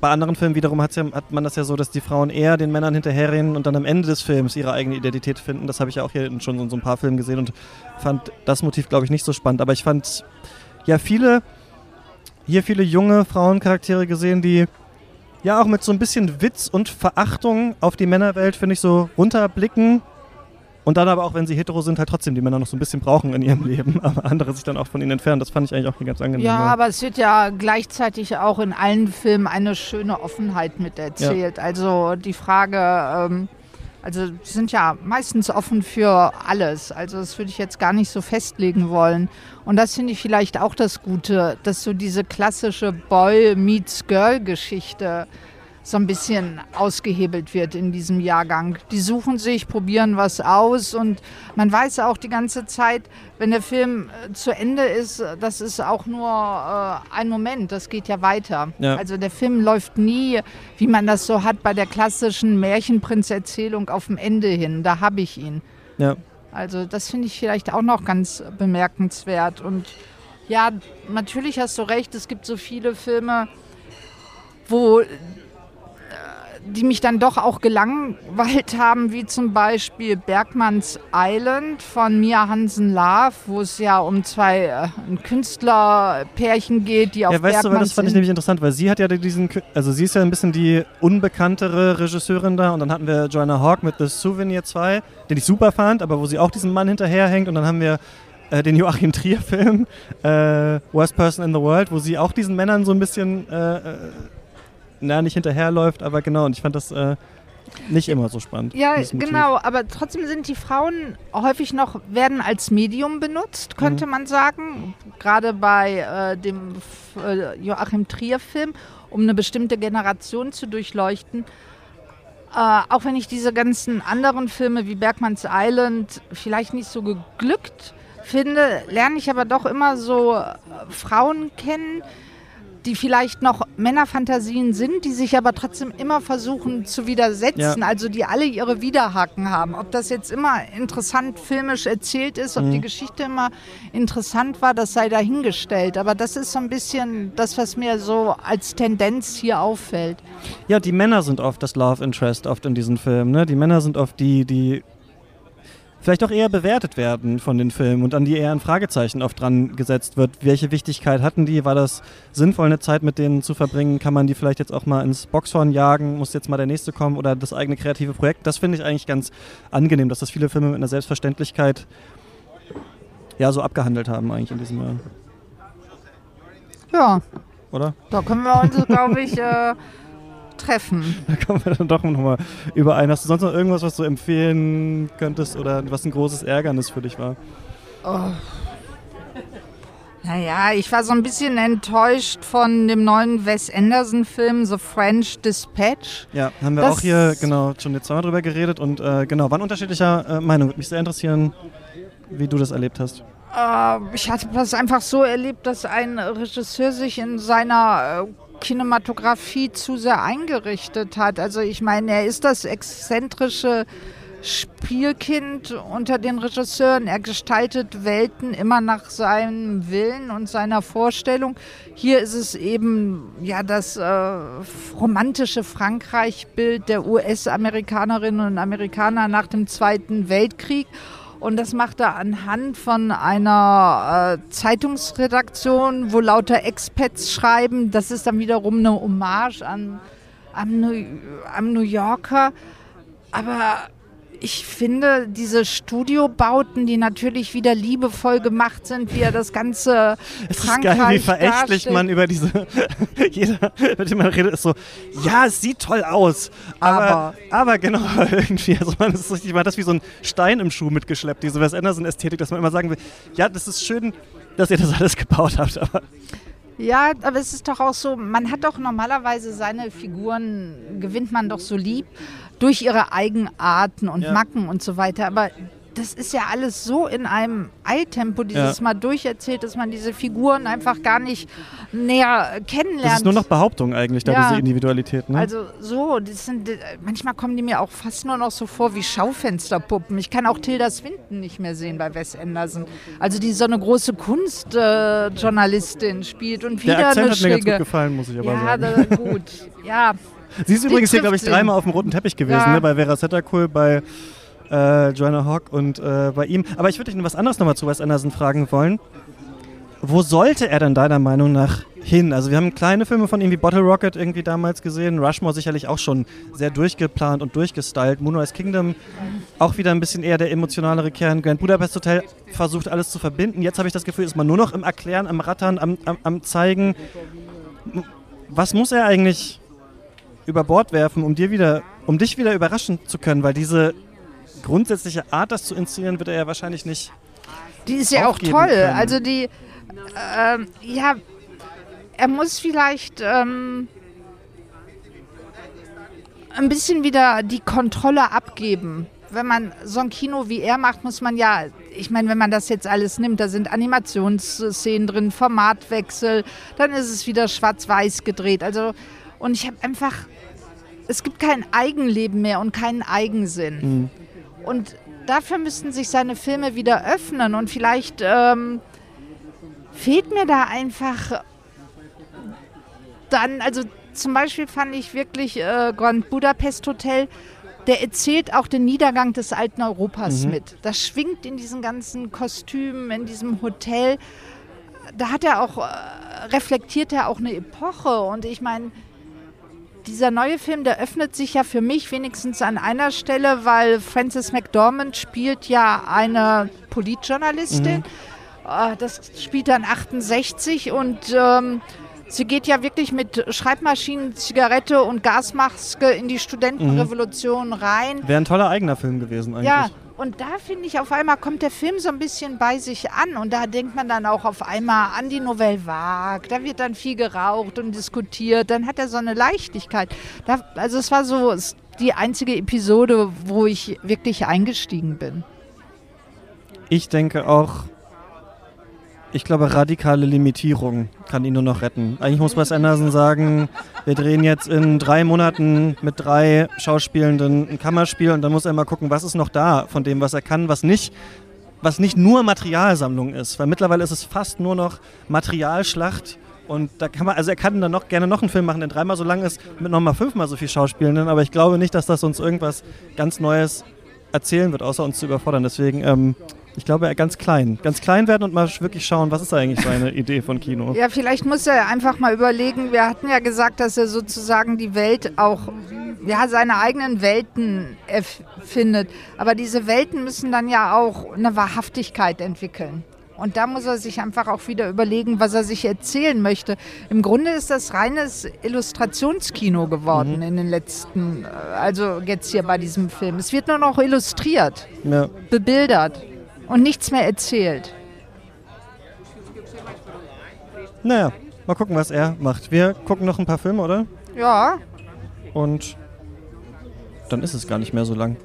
S1: bei anderen Filmen wiederum ja, hat man das ja so, dass die Frauen eher den Männern hinterherrennen und dann am Ende des Films ihre eigene Identität finden. Das habe ich ja auch hier schon in so ein paar Filmen gesehen und fand das Motiv, glaube ich, nicht so spannend. Aber ich fand ja viele, hier viele junge Frauencharaktere gesehen, die ja auch mit so ein bisschen Witz und Verachtung auf die Männerwelt, finde ich, so runterblicken und dann aber auch, wenn sie hetero sind, halt trotzdem die Männer noch so ein bisschen brauchen in ihrem Leben, aber andere sich dann auch von ihnen entfernen. Das fand ich eigentlich auch hier ganz angenehm.
S2: Ja, aber es wird ja gleichzeitig auch in allen Filmen eine schöne Offenheit mit erzählt. Ja. Also die Frage, ähm, also sind ja meistens offen für alles. Also das würde ich jetzt gar nicht so festlegen wollen. Und das finde ich vielleicht auch das Gute, dass so diese klassische Boy meets Girl Geschichte so ein bisschen ausgehebelt wird in diesem Jahrgang. Die suchen sich, probieren was aus und man weiß auch die ganze Zeit, wenn der Film äh, zu Ende ist, das ist auch nur äh, ein Moment, das geht ja weiter. Ja. Also der Film läuft nie, wie man das so hat bei der klassischen Märchenprinzerzählung auf dem Ende hin. Da habe ich ihn. Ja. Also das finde ich vielleicht auch noch ganz bemerkenswert und ja, natürlich hast du recht, es gibt so viele Filme, wo die mich dann doch auch gelangweilt haben, wie zum Beispiel Bergmanns Island von Mia Hansen Love, wo es ja um zwei äh, Künstlerpärchen geht, die auf Ja, weißt
S1: Bergmanns du, das fand ich nämlich interessant, weil sie hat ja diesen, also sie ist ja ein bisschen die unbekanntere Regisseurin da und dann hatten wir Joanna Hawk mit The Souvenir 2, den ich super fand, aber wo sie auch diesen Mann hinterherhängt und dann haben wir äh, den Joachim Trier-Film, äh, Worst Person in the World, wo sie auch diesen Männern so ein bisschen äh, äh na, nicht hinterherläuft, aber genau, und ich fand das äh, nicht immer so spannend.
S2: Ja, genau, aber trotzdem sind die Frauen häufig noch, werden als Medium benutzt, könnte mhm. man sagen. Gerade bei äh, dem äh, Joachim Trier-Film, um eine bestimmte Generation zu durchleuchten. Äh, auch wenn ich diese ganzen anderen Filme wie Bergmanns Island vielleicht nicht so geglückt finde, lerne ich aber doch immer so äh, Frauen kennen, die vielleicht noch Männerfantasien sind, die sich aber trotzdem immer versuchen zu widersetzen, ja. also die alle ihre Widerhaken haben. Ob das jetzt immer interessant filmisch erzählt ist, ob mhm. die Geschichte immer interessant war, das sei dahingestellt. Aber das ist so ein bisschen das, was mir so als Tendenz hier auffällt.
S1: Ja, die Männer sind oft das Love Interest oft in diesen Filmen. Ne? Die Männer sind oft die, die vielleicht auch eher bewertet werden von den Filmen und an die eher ein Fragezeichen oft dran gesetzt wird. Welche Wichtigkeit hatten die? War das sinnvoll, eine Zeit mit denen zu verbringen? Kann man die vielleicht jetzt auch mal ins Boxhorn jagen? Muss jetzt mal der nächste kommen oder das eigene kreative Projekt? Das finde ich eigentlich ganz angenehm, dass das viele Filme mit einer Selbstverständlichkeit ja so abgehandelt haben eigentlich in diesem Jahr.
S2: Ja. Oder? Da können wir uns, glaube ich, äh, treffen.
S1: Da kommen wir dann doch nochmal überein. Hast du sonst noch irgendwas, was du empfehlen könntest oder was ein großes Ärgernis für dich war? Oh.
S2: Naja, ich war so ein bisschen enttäuscht von dem neuen Wes Anderson-Film The French Dispatch.
S1: Ja, haben wir das auch hier genau schon jetzt zweimal drüber geredet und äh, genau, waren unterschiedlicher äh, Meinung. Würde mich sehr interessieren, wie du das erlebt hast.
S2: Äh, ich hatte das einfach so erlebt, dass ein Regisseur sich in seiner äh, Kinematografie zu sehr eingerichtet hat. Also ich meine, er ist das exzentrische Spielkind unter den Regisseuren. Er gestaltet Welten immer nach seinem Willen und seiner Vorstellung. Hier ist es eben ja das äh, romantische Frankreich-Bild der US-Amerikanerinnen und Amerikaner nach dem Zweiten Weltkrieg. Und das macht er anhand von einer äh, Zeitungsredaktion, wo lauter Expats schreiben. Das ist dann wiederum eine Hommage an, am, New, am New Yorker. Aber ich finde, diese Studiobauten, die natürlich wieder liebevoll gemacht sind, wie er das ganze es Frankreich ist geil, wie
S1: verächtlich
S2: darstellt.
S1: man über diese, jeder, mit dem man redet, ist so, ja, es sieht toll aus, aber, aber, aber genau, irgendwie, also man ist richtig, man hat das wie so ein Stein im Schuh mitgeschleppt, diese Wes Anderson-Ästhetik, dass man immer sagen will, ja, das ist schön, dass ihr das alles gebaut habt, aber...
S2: Ja, aber es ist doch auch so, man hat doch normalerweise seine Figuren, gewinnt man doch so lieb durch ihre Eigenarten und ja. Macken und so weiter. Aber das ist ja alles so in einem Eiltempo, dieses ja. Mal durcherzählt, dass man diese Figuren einfach gar nicht näher kennenlernt. Das
S1: ist nur noch Behauptung eigentlich, da ja. diese Individualität. Ne?
S2: Also so, sind, manchmal kommen die mir auch fast nur noch so vor wie Schaufensterpuppen. Ich kann auch Tilda Swinton nicht mehr sehen bei Wes Anderson. Also die so eine große Kunstjournalistin äh, spielt und wieder
S1: Der Akzent
S2: eine
S1: hat mir ganz gut gefallen, muss ich aber
S2: ja,
S1: sagen.
S2: Ja, gut. Ja,
S1: Sie ist übrigens hier, glaube ich, dreimal auf dem roten Teppich gewesen, ne? bei Vera Settercool, bei äh, Joanna Hawk und äh, bei ihm. Aber ich würde dich was anderes nochmal zu Wes Anderson fragen wollen. Wo sollte er denn deiner Meinung nach hin? Also wir haben kleine Filme von ihm wie Bottle Rocket irgendwie damals gesehen, Rushmore sicherlich auch schon sehr durchgeplant und durchgestylt, Moonrise Kingdom auch wieder ein bisschen eher der emotionalere Kern, Grand Budapest Hotel versucht alles zu verbinden. Jetzt habe ich das Gefühl, ist man nur noch im Erklären, am Rattern, am, am, am Zeigen. Was muss er eigentlich über Bord werfen, um dir wieder, um dich wieder überraschen zu können, weil diese grundsätzliche Art, das zu inszenieren, wird er ja wahrscheinlich nicht.
S2: Die ist ja auch toll. Können. Also die, ähm, ja, er muss vielleicht ähm, ein bisschen wieder die Kontrolle abgeben. Wenn man so ein Kino wie er macht, muss man ja, ich meine, wenn man das jetzt alles nimmt, da sind Animationsszenen drin, Formatwechsel, dann ist es wieder schwarz-weiß gedreht. Also, und ich habe einfach, es gibt kein Eigenleben mehr und keinen Eigensinn. Mhm. Und dafür müssten sich seine Filme wieder öffnen und vielleicht ähm, fehlt mir da einfach dann, also zum Beispiel fand ich wirklich äh, Grand Budapest Hotel, der erzählt auch den Niedergang des alten Europas mhm. mit. Das schwingt in diesen ganzen Kostümen, in diesem Hotel. Da hat er auch, äh, reflektiert er auch eine Epoche. Und ich meine, dieser neue Film, der öffnet sich ja für mich wenigstens an einer Stelle, weil Frances McDormand spielt ja eine Politjournalistin. Mhm. Äh, das spielt dann 68 und ähm, Sie geht ja wirklich mit Schreibmaschinen, Zigarette und Gasmaske in die Studentenrevolution mhm. rein.
S1: Wäre ein toller eigener Film gewesen eigentlich.
S2: Ja, und da finde ich, auf einmal kommt der Film so ein bisschen bei sich an und da denkt man dann auch auf einmal an die Nouvelle Vague. Da wird dann viel geraucht und diskutiert. Dann hat er so eine Leichtigkeit. Da, also es war so die einzige Episode, wo ich wirklich eingestiegen bin.
S1: Ich denke auch, ich glaube, radikale Limitierung kann ihn nur noch retten. Eigentlich muss Wes Anderson sagen, wir drehen jetzt in drei Monaten mit drei Schauspielenden ein Kammerspiel und dann muss er mal gucken, was ist noch da von dem, was er kann, was nicht, was nicht nur Materialsammlung ist. Weil mittlerweile ist es fast nur noch Materialschlacht. Und da kann man, also er kann dann noch gerne noch einen Film machen, der dreimal so lang ist, mit nochmal fünfmal so viel Schauspielenden, aber ich glaube nicht, dass das uns irgendwas ganz Neues erzählen wird, außer uns zu überfordern. Deswegen ähm, ich glaube, ganz klein. Ganz klein werden und mal wirklich schauen, was ist eigentlich seine Idee von Kino.
S2: Ja, vielleicht muss er einfach mal überlegen. Wir hatten ja gesagt, dass er sozusagen die Welt auch, ja, seine eigenen Welten findet. Aber diese Welten müssen dann ja auch eine Wahrhaftigkeit entwickeln. Und da muss er sich einfach auch wieder überlegen, was er sich erzählen möchte. Im Grunde ist das reines Illustrationskino geworden mhm. in den letzten, also jetzt hier bei diesem Film. Es wird nur noch illustriert, ja. bebildert und nichts mehr erzählt.
S1: Naja, mal gucken, was er macht. Wir gucken noch ein paar Filme, oder?
S2: Ja.
S1: Und dann ist es gar nicht mehr so lang.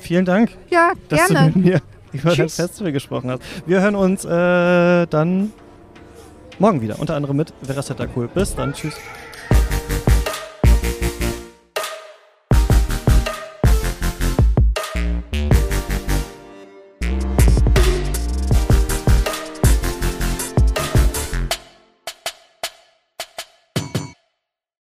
S1: Vielen Dank,
S2: ja,
S1: dass
S2: gerne.
S1: du mit mir über Tschüss. das Festival gesprochen hast. Wir hören uns äh, dann morgen wieder, unter anderem mit Veracetta Cool. Bis dann, tschüss.